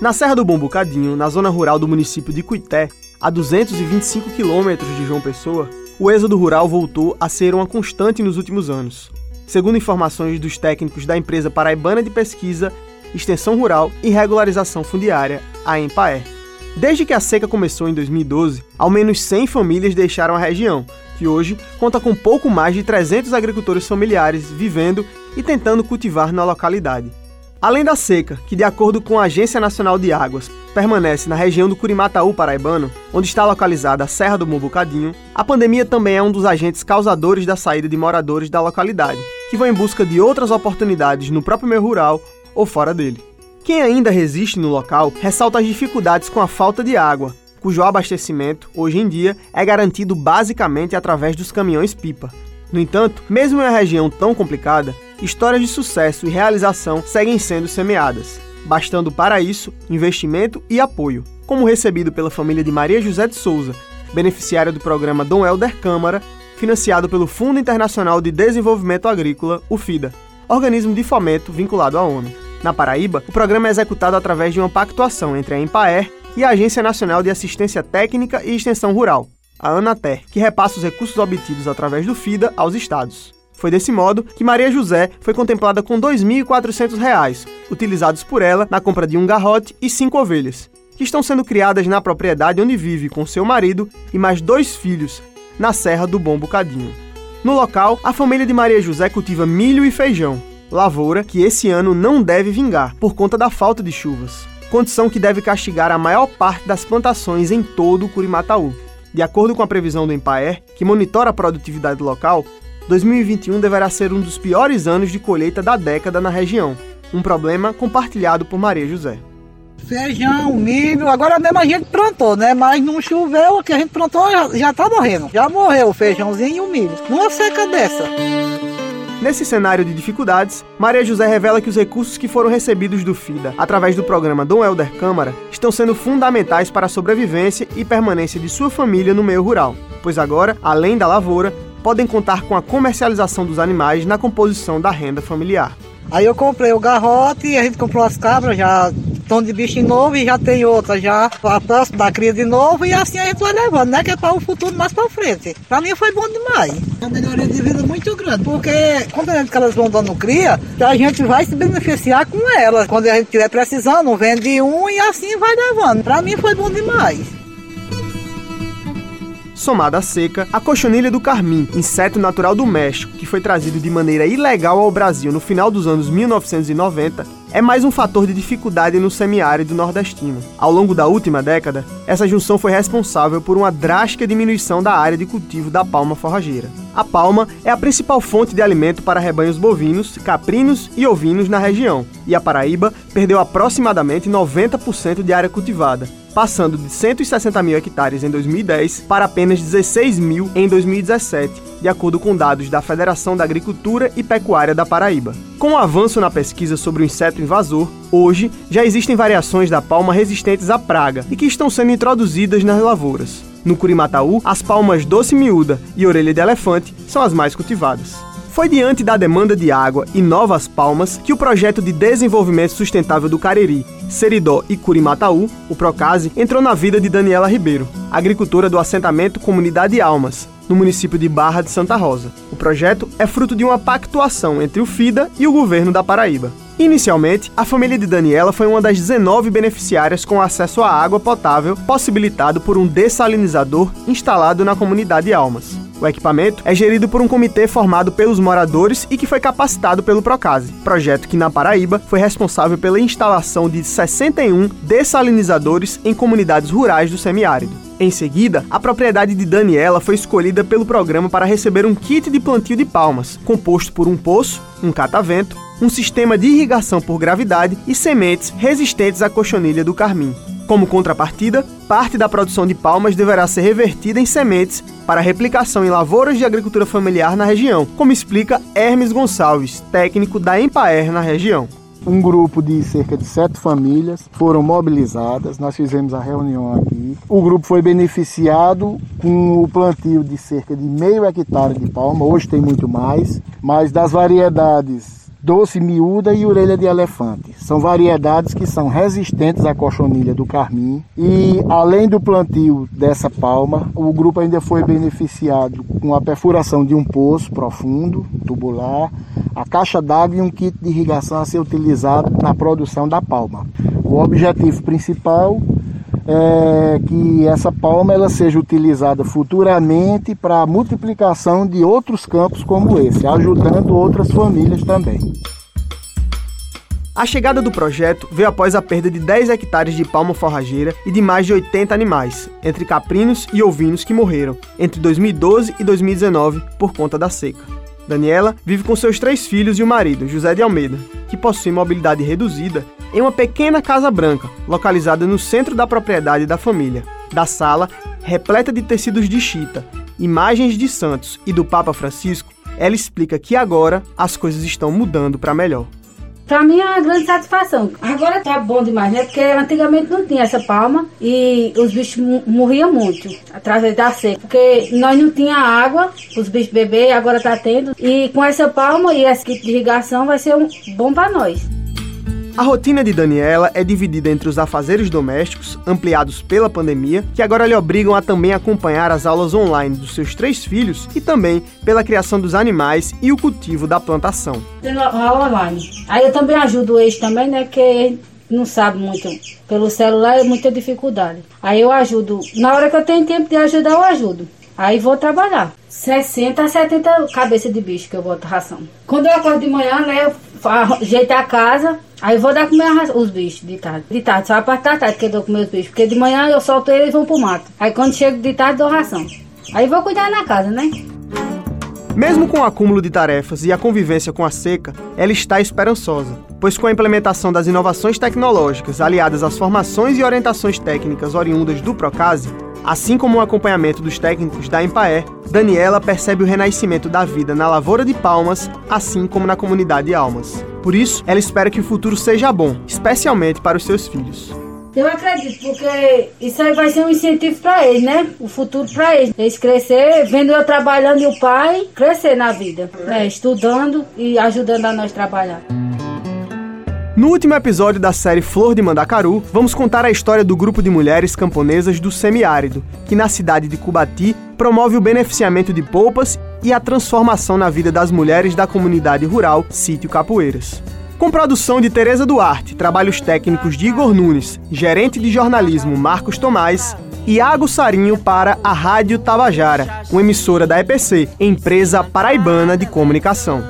Na Serra do Bom Bocadinho, na zona rural do município de Cuité, a 225 quilômetros de João Pessoa, o êxodo rural voltou a ser uma constante nos últimos anos. Segundo informações dos técnicos da empresa paraibana de pesquisa, extensão rural e regularização fundiária, a EMPAER. Desde que a seca começou em 2012, ao menos 100 famílias deixaram a região, que hoje conta com pouco mais de 300 agricultores familiares vivendo e tentando cultivar na localidade. Além da seca, que de acordo com a Agência Nacional de Águas, permanece na região do Curimataú paraibano, onde está localizada a Serra do Mombucadinho, a pandemia também é um dos agentes causadores da saída de moradores da localidade, que vão em busca de outras oportunidades no próprio meio rural ou fora dele. Quem ainda resiste no local ressalta as dificuldades com a falta de água, cujo abastecimento, hoje em dia, é garantido basicamente através dos caminhões-pipa. No entanto, mesmo em uma região tão complicada, histórias de sucesso e realização seguem sendo semeadas, bastando para isso investimento e apoio, como recebido pela família de Maria José de Souza, beneficiária do programa Dom Helder Câmara, financiado pelo Fundo Internacional de Desenvolvimento Agrícola, o FIDA, organismo de fomento vinculado à ONU. Na Paraíba, o programa é executado através de uma pactuação entre a Empaer e a Agência Nacional de Assistência Técnica e Extensão Rural, a ANATER, que repassa os recursos obtidos através do FIDA aos estados. Foi desse modo que Maria José foi contemplada com R$ 2.400, utilizados por ela na compra de um garrote e cinco ovelhas, que estão sendo criadas na propriedade onde vive com seu marido e mais dois filhos, na Serra do Bom Bocadinho. No local, a família de Maria José cultiva milho e feijão, lavoura que esse ano não deve vingar por conta da falta de chuvas, condição que deve castigar a maior parte das plantações em todo o Curimataú. De acordo com a previsão do Empaer, que monitora a produtividade local, 2021 deverá ser um dos piores anos de colheita da década na região, um problema compartilhado por Maria José. Feijão, milho, agora mesmo a gente plantou, né? Mas não choveu, o que a gente plantou já, está morrendo. Já morreu o feijãozinho e o milho. Numa seca dessa. Nesse cenário de dificuldades, Maria José revela que os recursos que foram recebidos do FIDA através do programa Dom Helder Câmara estão sendo fundamentais para a sobrevivência e permanência de sua família no meio rural, pois agora, além da lavoura, podem contar com a comercialização dos animais na composição da renda familiar. Aí eu comprei o garrote, a gente comprou as cabras, já estão de bicho novo e já tem outras já a próxima da cria de novo e assim a gente vai levando, né? Que é para o futuro mais para frente. Para mim foi bom demais. É uma melhoria de vida muito grande, porque quando a gente elas vão dando cria, a gente vai se beneficiar com elas. Quando a gente estiver precisando, vende um e assim vai levando. Para mim foi bom demais somada à seca, a cochonilha do carmim, inseto natural do México, que foi trazido de maneira ilegal ao Brasil no final dos anos 1990, é mais um fator de dificuldade no semiárido nordestino. Ao longo da última década, essa junção foi responsável por uma drástica diminuição da área de cultivo da palma forrageira. A palma é a principal fonte de alimento para rebanhos bovinos, caprinos e ovinos na região, e a Paraíba perdeu aproximadamente 90% de área cultivada, passando de 160 mil hectares em 2010 para apenas 16 mil em 2017, de acordo com dados da Federação da Agricultura e Pecuária da Paraíba. Com o avanço na pesquisa sobre o inseto invasor, hoje já existem variações da palma resistentes à praga e que estão sendo introduzidas nas lavouras. No Curimataú, as palmas doce miúda e orelha de elefante são as mais cultivadas. Foi diante da demanda de água e novas palmas que o projeto de desenvolvimento sustentável do Cariri, Seridó e Curimataú, o Procase, entrou na vida de Daniela Ribeiro, agricultora do assentamento Comunidade Almas, no município de Barra de Santa Rosa. O projeto é fruto de uma pactuação entre o FIDA e o governo da Paraíba. Inicialmente, a família de Daniela foi uma das 19 beneficiárias com acesso à água potável possibilitado por um dessalinizador instalado na comunidade Almas. O equipamento é gerido por um comitê formado pelos moradores e que foi capacitado pelo Procase, projeto que na Paraíba foi responsável pela instalação de 61 dessalinizadores em comunidades rurais do semiárido. Em seguida, a propriedade de Daniela foi escolhida pelo programa para receber um kit de plantio de palmas, composto por um poço, um catavento, um sistema de irrigação por gravidade e sementes resistentes à cochonilha do carmim. Como contrapartida, parte da produção de palmas deverá ser revertida em sementes para replicação em lavouras de agricultura familiar na região, como explica Hermes Gonçalves, técnico da Empaer na região. Um grupo de cerca de sete famílias foram mobilizadas, nós fizemos a reunião aqui. O grupo foi beneficiado com o plantio de cerca de meio hectare de palma, hoje tem muito mais, mas das variedades doce miúda e orelha de elefante. São variedades que são resistentes à cochonilha do carmim e além do plantio dessa palma, o grupo ainda foi beneficiado com a perfuração de um poço profundo, tubular, a caixa d'água e um kit de irrigação a ser utilizado na produção da palma. O objetivo principal é, que essa palma ela seja utilizada futuramente para a multiplicação de outros campos como esse, ajudando outras famílias também. A chegada do projeto veio após a perda de 10 hectares de palma forrageira e de mais de 80 animais, entre caprinos e ovinos que morreram entre 2012 e 2019 por conta da seca. Daniela vive com seus três filhos e o marido, José de Almeida, que possui mobilidade reduzida em uma pequena casa branca, localizada no centro da propriedade da família. Da sala, repleta de tecidos de chita, imagens de santos e do Papa Francisco, ela explica que agora as coisas estão mudando para melhor. Para mim é uma grande satisfação. Agora tá bom demais, né? Porque antigamente não tinha essa palma e os bichos morriam muito através da seca. Porque nós não tinha água, os bichos beber, agora tá tendo. E com essa palma e esse kit de irrigação vai ser um bom para nós. A rotina de Daniela é dividida entre os afazeres domésticos, ampliados pela pandemia, que agora lhe obrigam a também acompanhar as aulas online dos seus três filhos e também pela criação dos animais e o cultivo da plantação. Tendo aula online. Aí eu também ajudo eles também, né? Porque não sabe muito. Pelo celular é muita dificuldade. Aí eu ajudo. Na hora que eu tenho tempo de ajudar, eu ajudo. Aí vou trabalhar. 60 a 70 cabeças de bicho que eu boto ração. Quando eu acordo de manhã, né, eu ajeito a casa, aí vou dar comer os bichos de tarde. De tarde, só a parte da tarde que eu dou comer os bichos. Porque de manhã eu solto eles e vão pro mato. Aí quando chego de tarde, dou ração. Aí vou cuidar na casa, né? Mesmo com o acúmulo de tarefas e a convivência com a seca, ela está esperançosa, pois com a implementação das inovações tecnológicas aliadas às formações e orientações técnicas oriundas do Procase, Assim como o acompanhamento dos técnicos da Empaé, Daniela percebe o renascimento da vida na Lavoura de Palmas, assim como na comunidade Almas. Por isso, ela espera que o futuro seja bom, especialmente para os seus filhos. Eu acredito, porque isso aí vai ser um incentivo para eles, né? O futuro para eles. Eles crescer, vendo eu trabalhando e o pai crescer na vida, né? estudando e ajudando a nós trabalhar. No último episódio da série Flor de Mandacaru, vamos contar a história do grupo de mulheres camponesas do semiárido, que na cidade de Cubati promove o beneficiamento de polpas e a transformação na vida das mulheres da comunidade rural Sítio Capoeiras. Com produção de Tereza Duarte, trabalhos técnicos de Igor Nunes, gerente de jornalismo Marcos Tomás, Iago Sarinho para a Rádio Tabajara, uma emissora da EPC, empresa paraibana de comunicação.